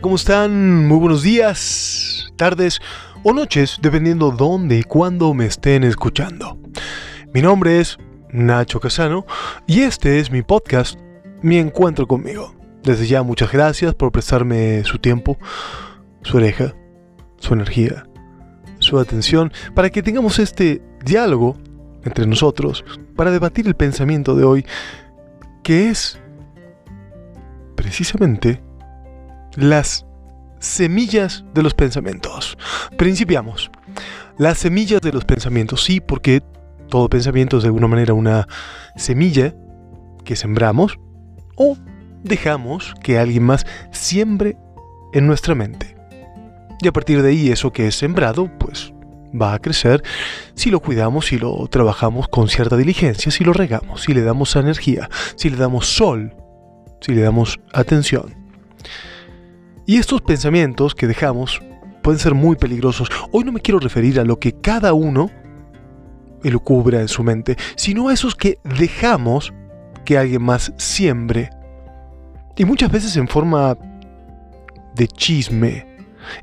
¿Cómo están? Muy buenos días, tardes o noches, dependiendo dónde y cuándo me estén escuchando. Mi nombre es Nacho Casano y este es mi podcast, Mi Encuentro conmigo. Desde ya muchas gracias por prestarme su tiempo, su oreja, su energía, su atención, para que tengamos este diálogo entre nosotros, para debatir el pensamiento de hoy, que es precisamente las semillas de los pensamientos. Principiamos. Las semillas de los pensamientos, sí, porque todo pensamiento es de alguna manera una semilla que sembramos o dejamos que alguien más siembre en nuestra mente. Y a partir de ahí eso que es sembrado, pues va a crecer si lo cuidamos, si lo trabajamos con cierta diligencia, si lo regamos, si le damos energía, si le damos sol, si le damos atención. Y estos pensamientos que dejamos pueden ser muy peligrosos. Hoy no me quiero referir a lo que cada uno elucubra en su mente, sino a esos que dejamos que alguien más siembre. Y muchas veces en forma de chisme,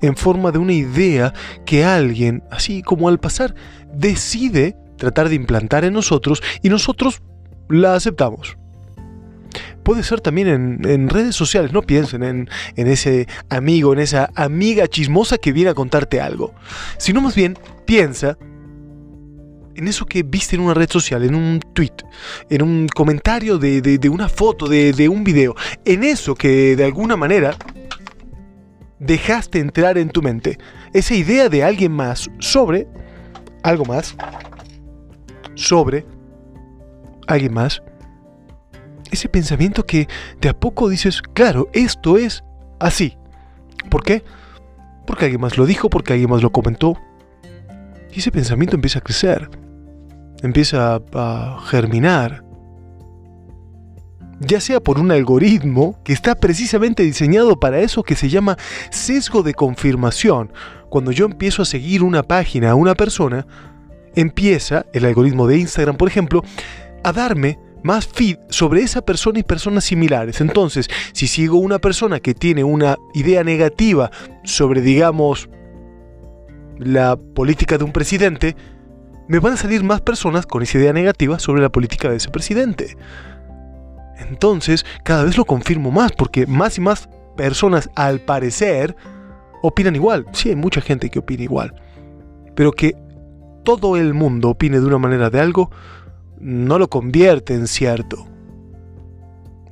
en forma de una idea que alguien, así como al pasar, decide tratar de implantar en nosotros y nosotros la aceptamos puede ser también en, redes sociales. No piensen en, en, ese amigo, en esa amiga chismosa que viene a contarte algo. Sino más bien piensa en eso que viste en una red social, en un tweet, en un comentario de, una foto, de un video. En eso que de alguna manera dejaste entrar en tu mente. Esa idea de alguien más sobre algo más. Sobre alguien más ese pensamiento que de a poco dices, claro, esto es así. ¿Por qué? Porque alguien más lo dijo, porque alguien más lo comentó. Y ese pensamiento empieza a crecer, empieza a germinar. Ya sea por un algoritmo que está precisamente diseñado para eso que se llama sesgo de confirmación. Cuando yo empiezo a seguir una página a una persona, empieza el algoritmo de Instagram, por ejemplo, a darme más feed sobre esa persona y personas similares. Entonces, si sigo una persona que tiene una idea negativa sobre, digamos, la política de un presidente, me van a salir más personas con esa idea negativa sobre la política de ese presidente. Entonces, cada vez lo confirmo más, porque más y más personas, al parecer, opinan igual. Sí, hay mucha gente que opina igual. Pero que todo el mundo opine de una manera de algo, no lo convierte en cierto.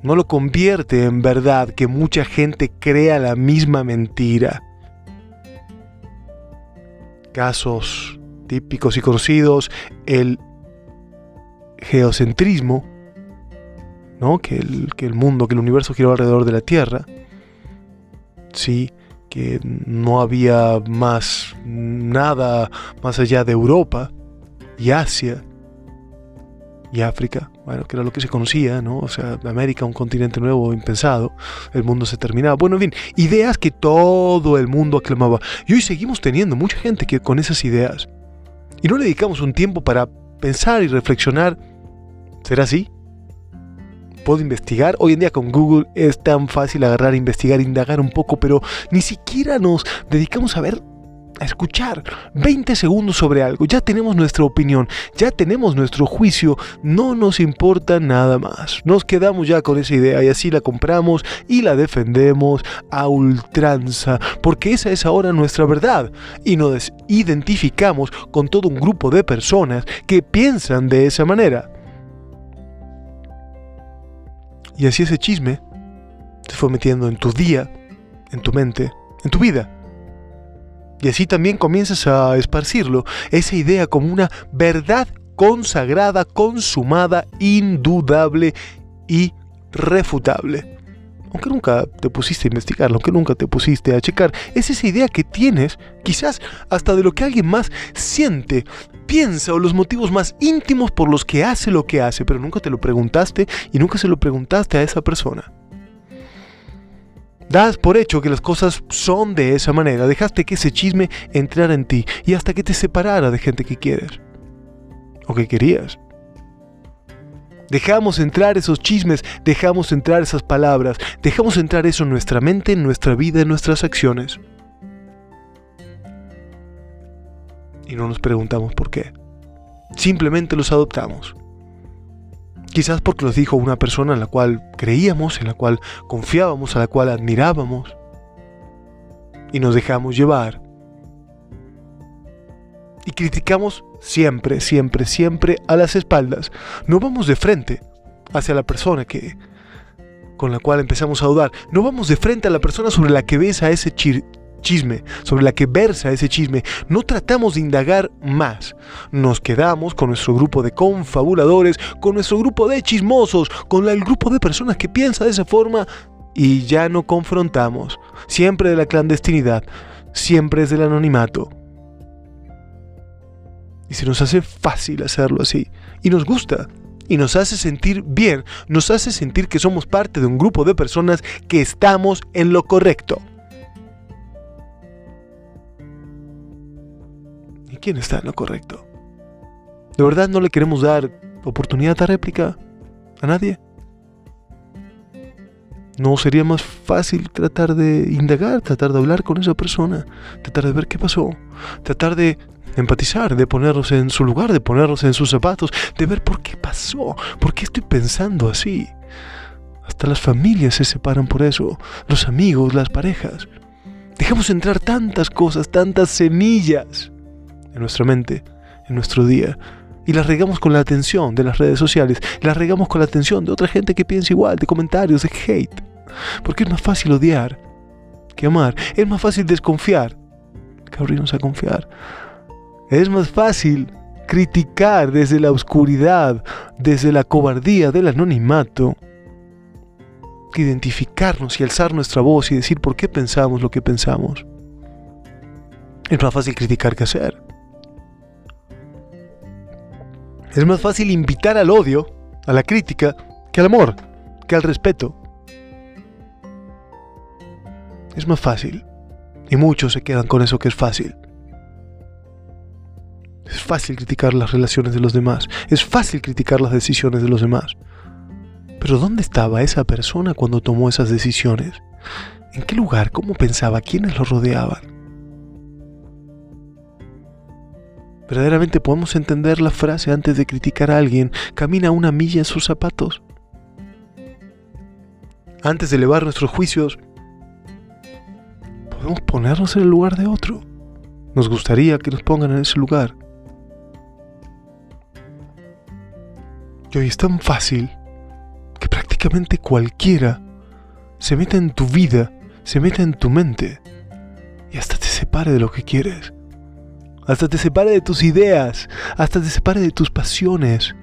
No lo convierte en verdad que mucha gente crea la misma mentira. Casos típicos y conocidos, el geocentrismo, ¿no? que, el, que el mundo, que el universo gira alrededor de la Tierra, sí, que no había más nada más allá de Europa y Asia, y África, bueno, que era lo que se conocía, ¿no? O sea, América, un continente nuevo, impensado, el mundo se terminaba. Bueno, en fin, ideas que todo el mundo aclamaba. Y hoy seguimos teniendo mucha gente que con esas ideas. Y no le dedicamos un tiempo para pensar y reflexionar. ¿Será así? puedo investigar. Hoy en día con Google es tan fácil agarrar, investigar, indagar un poco, pero ni siquiera nos dedicamos a ver a escuchar 20 segundos sobre algo, ya tenemos nuestra opinión, ya tenemos nuestro juicio, no nos importa nada más. Nos quedamos ya con esa idea y así la compramos y la defendemos a ultranza, porque esa es ahora nuestra verdad y nos identificamos con todo un grupo de personas que piensan de esa manera. Y así ese chisme se fue metiendo en tu día, en tu mente, en tu vida. Y así también comienzas a esparcirlo, esa idea como una verdad consagrada, consumada, indudable y refutable. Aunque nunca te pusiste a investigarlo, aunque nunca te pusiste a checar, es esa idea que tienes, quizás hasta de lo que alguien más siente, piensa o los motivos más íntimos por los que hace lo que hace, pero nunca te lo preguntaste y nunca se lo preguntaste a esa persona. Das por hecho que las cosas son de esa manera, dejaste que ese chisme entrara en ti y hasta que te separara de gente que quieres o que querías. Dejamos entrar esos chismes, dejamos entrar esas palabras, dejamos entrar eso en nuestra mente, en nuestra vida, en nuestras acciones. Y no nos preguntamos por qué. Simplemente los adoptamos. Quizás porque los dijo una persona en la cual creíamos, en la cual confiábamos, a la cual admirábamos. Y nos dejamos llevar. Y criticamos siempre, siempre, siempre a las espaldas. No vamos de frente hacia la persona que con la cual empezamos a dudar. No vamos de frente a la persona sobre la que ves a ese chisme, sobre la que versa ese chisme. No tratamos de indagar más. Nos quedamos con nuestro grupo de confabuladores, con nuestro grupo de chismosos, con el grupo de personas que piensa de esa forma y ya no confrontamos. Siempre de la clandestinidad, siempre es del anonimato. Y se nos hace fácil hacerlo así. Y nos gusta. Y nos hace sentir bien. Nos hace sentir que somos parte de un grupo de personas que estamos en lo correcto. Quién está en lo correcto? ¿De verdad no le queremos dar oportunidad a réplica a nadie? ¿No sería más fácil tratar de indagar, tratar de hablar con esa persona, tratar de ver qué pasó, tratar de empatizar, de ponernos en su lugar, de ponernos en sus zapatos, de ver por qué pasó, por qué estoy pensando así. Hasta las familias se separan por eso, los amigos, las parejas. Dejamos entrar tantas cosas, tantas semillas en nuestra mente, en nuestro día, y las regamos con la atención de las redes sociales, las regamos con la atención de otra gente que piensa igual, de comentarios, de hate. Porque es más fácil odiar que amar, es más fácil desconfiar que abrirnos a confiar. Es más fácil criticar desde la oscuridad, desde la cobardía del anonimato, que identificarnos y alzar nuestra voz y decir por qué pensamos lo que pensamos. Es más fácil criticar que hacer. Es más fácil invitar al odio, a la crítica, que al amor, que al respeto. Es más fácil. Y muchos se quedan con eso que es fácil. Es fácil criticar las relaciones de los demás. Es fácil criticar las decisiones de los demás. Pero ¿dónde estaba esa persona cuando tomó esas decisiones? ¿En qué lugar? ¿Cómo pensaba? ¿Quiénes lo rodeaban? ¿Verdaderamente podemos entender la frase antes de criticar a alguien? Camina una milla en sus zapatos. Antes de elevar nuestros juicios, podemos ponernos en el lugar de otro. Nos gustaría que nos pongan en ese lugar. Y hoy es tan fácil que prácticamente cualquiera se meta en tu vida, se meta en tu mente y hasta te separe de lo que quieres. Hasta te separe de tus ideas, hasta te separe de tus pasiones.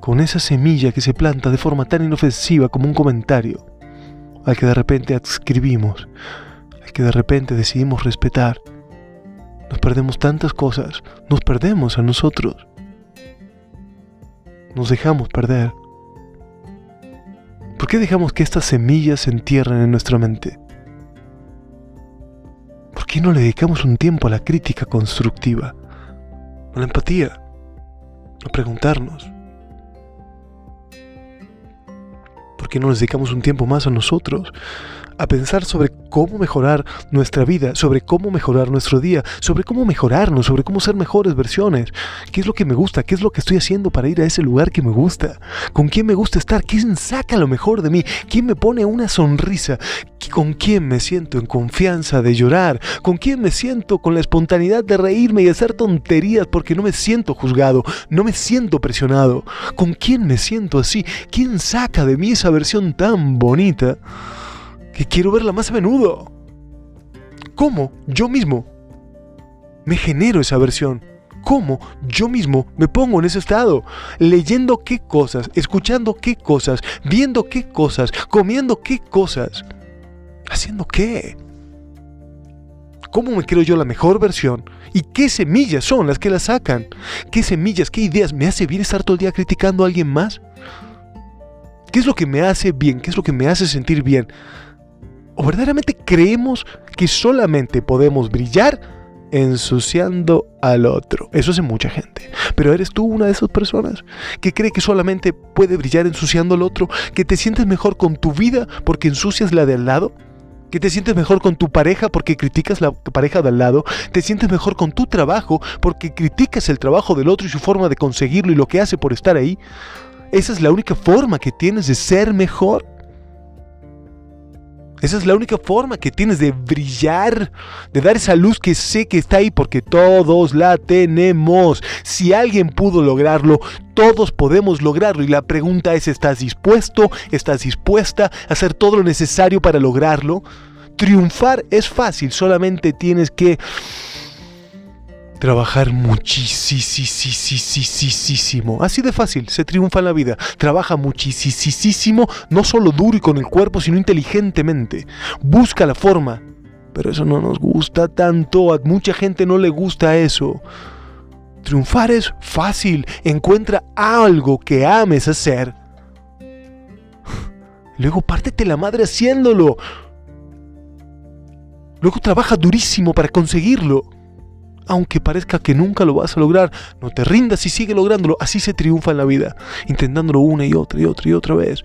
Con esa semilla que se planta de forma tan inofensiva como un comentario, al que de repente adscribimos, al que de repente decidimos respetar, nos perdemos tantas cosas, nos perdemos a nosotros nos dejamos perder? ¿Por qué dejamos que estas semillas se entierren en nuestra mente? ¿Por qué no le dedicamos un tiempo a la crítica constructiva? A la empatía, a preguntarnos. ¿Por qué no nos dedicamos un tiempo más a nosotros? A pensar sobre cómo mejorar nuestra vida, sobre cómo mejorar nuestro día, sobre cómo mejorarnos, sobre cómo ser mejores versiones. ¿Qué es lo que me gusta? ¿Qué es lo que estoy haciendo para ir a ese lugar que me gusta? ¿Con quién me gusta estar? ¿Quién saca lo mejor de mí? ¿Quién me pone una sonrisa? ¿Con quién me siento en confianza de llorar? ¿Con quién me siento con la espontaneidad de reírme y hacer tonterías porque no me siento juzgado? No me siento presionado. ¿Con quién me siento así? ¿Quién saca de mí esa versión tan bonita? Que quiero verla más a menudo. ¿Cómo yo mismo me genero esa versión? ¿Cómo yo mismo me pongo en ese estado? Leyendo qué cosas, escuchando qué cosas, viendo qué cosas, comiendo qué cosas, haciendo qué. ¿Cómo me creo yo la mejor versión? ¿Y qué semillas son las que la sacan? ¿Qué semillas, qué ideas me hace bien estar todo el día criticando a alguien más? ¿Qué es lo que me hace bien? ¿Qué es lo que me hace sentir bien? ¿O verdaderamente creemos que solamente podemos brillar ensuciando al otro. Eso hace mucha gente. Pero eres tú una de esas personas que cree que solamente puede brillar ensuciando al otro, que te sientes mejor con tu vida porque ensucias la de al lado. Que te sientes mejor con tu pareja porque criticas la pareja de al lado. Te sientes mejor con tu trabajo porque criticas el trabajo del otro y su forma de conseguirlo y lo que hace por estar ahí. Esa es la única forma que tienes de ser mejor. Esa es la única forma que tienes de brillar, de dar esa luz que sé que está ahí porque todos la tenemos. Si alguien pudo lograrlo, todos podemos lograrlo. Y la pregunta es, ¿estás dispuesto? ¿Estás dispuesta a hacer todo lo necesario para lograrlo? Triunfar es fácil, solamente tienes que trabajar muchísimo. Así de fácil, se triunfa en la vida. Trabaja muchísimo, no solo duro y con el cuerpo, sino inteligentemente. Busca la forma. Pero eso no nos gusta tanto, a mucha gente no le gusta eso. Triunfar es fácil, encuentra algo que ames hacer. Luego pártete la madre haciéndolo. Luego trabaja durísimo para conseguirlo aunque parezca que nunca lo vas a lograr, no te rindas y sigue lográndolo. Así se triunfa en la vida, intentándolo una y otra y otra y otra vez.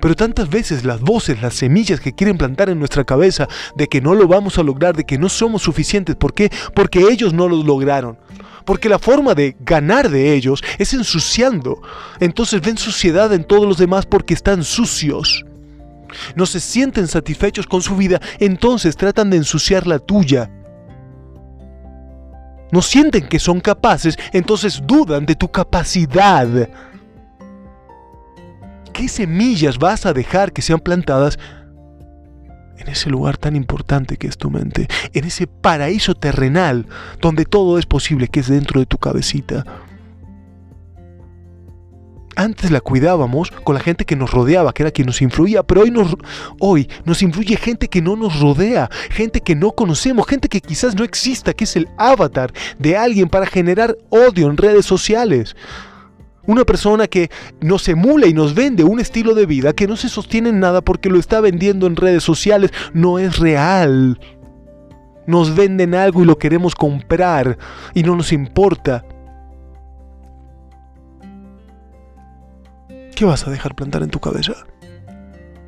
Pero tantas veces las voces, las semillas que quieren plantar en nuestra cabeza de que no lo vamos a lograr, de que no somos suficientes, ¿por qué? Porque ellos no lo lograron. Porque la forma de ganar de ellos es ensuciando. Entonces ven suciedad en todos los demás porque están sucios. No se sienten satisfechos con su vida, entonces tratan de ensuciar la tuya no sienten que son capaces, entonces dudan de tu capacidad. ¿Qué semillas vas a dejar que sean plantadas en ese lugar tan importante que es tu mente? En ese paraíso terrenal donde todo es posible, que es dentro de tu cabecita antes la cuidábamos con la gente que nos rodeaba, que era quien nos influía, pero hoy nos, hoy nos influye gente que no nos rodea, gente que no conocemos, gente que quizás no exista, que es el avatar de alguien para generar odio en redes sociales. Una persona que nos emula y nos vende un estilo de vida que no se sostiene en nada porque lo está vendiendo en redes sociales, no es real. Nos venden algo y lo queremos comprar y no nos importa. ¿Qué vas a dejar plantar en tu cabeza?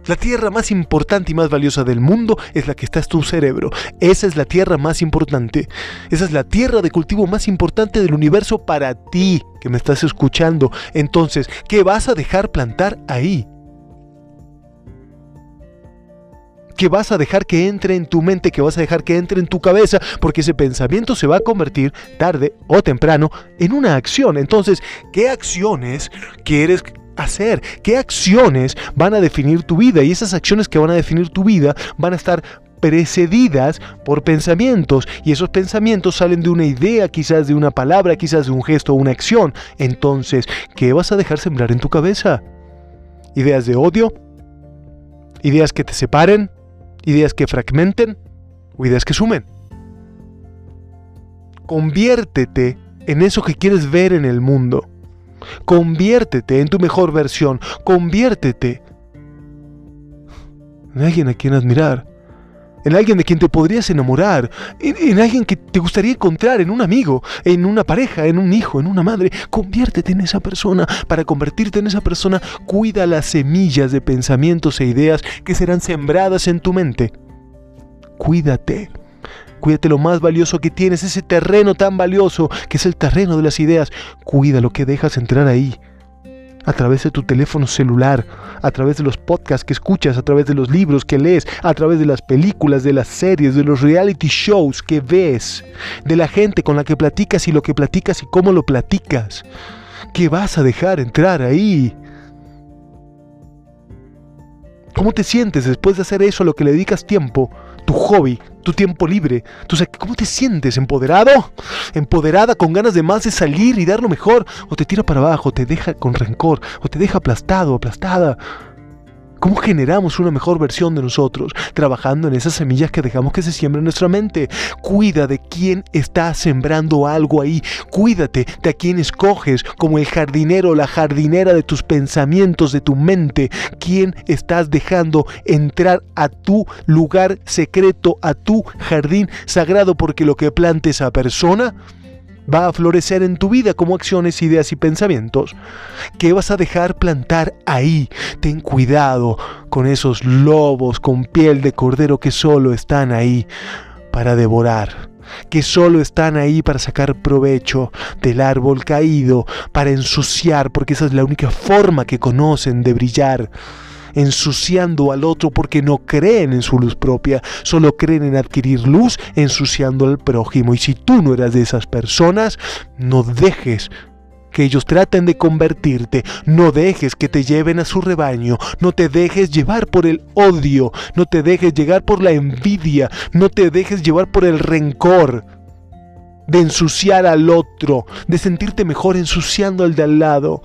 La tierra más importante y más valiosa del mundo es la que está en tu cerebro. Esa es la tierra más importante. Esa es la tierra de cultivo más importante del universo para ti que me estás escuchando. Entonces, ¿qué vas a dejar plantar ahí? ¿Qué vas a dejar que entre en tu mente, ¿Qué vas a dejar que entre en tu cabeza, porque ese pensamiento se va a convertir tarde o temprano en una acción. Entonces, ¿qué acciones quieres hacer, qué acciones van a definir tu vida y esas acciones que van a definir tu vida van a estar precedidas por pensamientos y esos pensamientos salen de una idea, quizás de una palabra, quizás de un gesto o una acción. Entonces, ¿qué vas a dejar sembrar en tu cabeza? ¿Ideas de odio? ¿Ideas que te separen? ¿Ideas que fragmenten? ¿O ideas que sumen? Conviértete en eso que quieres ver en el mundo. Conviértete en tu mejor versión. Conviértete en alguien a quien admirar. En alguien de quien te podrías enamorar. En, alguien que te gustaría encontrar. En un amigo. En una pareja. En un hijo. En una madre. Conviértete en esa persona. Para convertirte en esa persona, cuida las semillas de pensamientos e ideas que serán sembradas en tu mente. Cuídate. Cuídate lo más valioso que tienes, ese terreno tan valioso que es el terreno de las ideas. Cuida lo que dejas entrar ahí. A través de tu teléfono celular, a través de los podcasts que escuchas, a través de los libros que lees, a través de las películas, de las series, de los reality shows que ves, de la gente con la que platicas y lo que platicas y cómo lo platicas. ¿Qué vas a dejar entrar ahí? ¿Cómo te sientes después de hacer eso a lo que le dedicas tiempo? tu hobby, tu tiempo libre. ¿Tú ¿Cómo te sientes? ¿Empoderado? ¿Empoderada con ganas de más de salir y dar lo mejor? ¿O te tira para abajo, te deja con rencor? ¿O te deja aplastado, aplastada? ¿Cómo generamos una mejor versión de nosotros? Trabajando en esas semillas que dejamos que se siembren en nuestra mente. Cuida de quién está sembrando algo ahí. Cuídate de a quién escoges como el jardinero o la jardinera de tus pensamientos, de tu mente. ¿Quién estás dejando entrar a tu lugar secreto, a tu jardín sagrado? Porque lo que plante esa persona va a florecer en tu vida como acciones, ideas y pensamientos. ¿Qué vas a dejar plantar ahí? Ten cuidado con esos lobos con piel de cordero que solo están ahí para devorar que solo están ahí para sacar provecho del árbol caído, para ensuciar, porque esa es la única forma que conocen de brillar ensuciando al otro porque no creen en su luz propia, solo creen en adquirir luz ensuciando al prójimo. Y si tú no eras de esas personas, no dejes que ellos traten de convertirte, no dejes que te lleven a su rebaño, no te dejes llevar por el odio, no te dejes llegar por la envidia, no te dejes llevar por el rencor de ensuciar al otro, de sentirte mejor ensuciando al de al lado.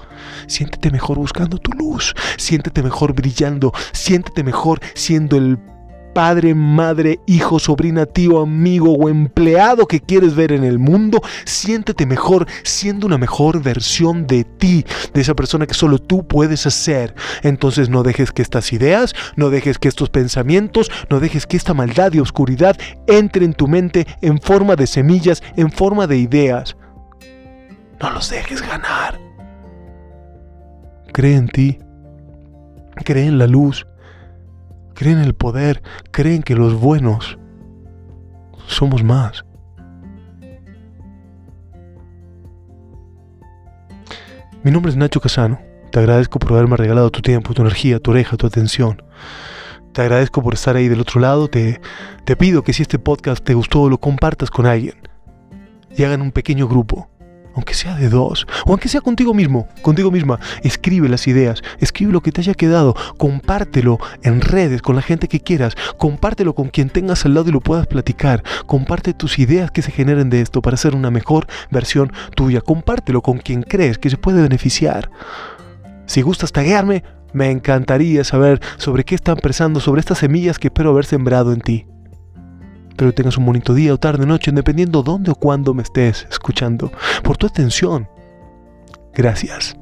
Siéntete mejor buscando tu luz, siéntete mejor brillando, siéntete mejor siendo el padre, madre, hijo, sobrina, tío, amigo o empleado que quieres ver en el mundo, siéntete mejor siendo una mejor versión de ti, de esa persona que solo tú puedes hacer. Entonces no dejes que estas ideas, no dejes que estos pensamientos, no dejes que esta maldad y oscuridad entre en tu mente en forma de semillas, en forma de ideas. No los dejes ganar. Cree en ti. Cree en la luz creen en el poder, creen que los buenos somos más. Mi nombre es Nacho Casano. Te agradezco por haberme regalado tu tiempo, tu energía, tu oreja, tu atención. Te agradezco por estar ahí del otro lado. Te, te pido que si este podcast te gustó, lo compartas con alguien. Y hagan un pequeño grupo aunque sea de dos, o aunque sea contigo mismo, contigo misma, escribe las ideas, escribe lo que te haya quedado, compártelo en redes con la gente que quieras, compártelo con quien tengas al lado y lo puedas platicar, comparte tus ideas que se generen de esto para ser una mejor versión tuya, compártelo con quien crees que se puede beneficiar. Si gustas taguearme, me encantaría saber sobre qué están pensando, sobre estas semillas que espero haber sembrado en ti. Espero que tengas un bonito día o tarde, noche, dependiendo dónde o cuándo me estés escuchando. Por tu atención. Gracias.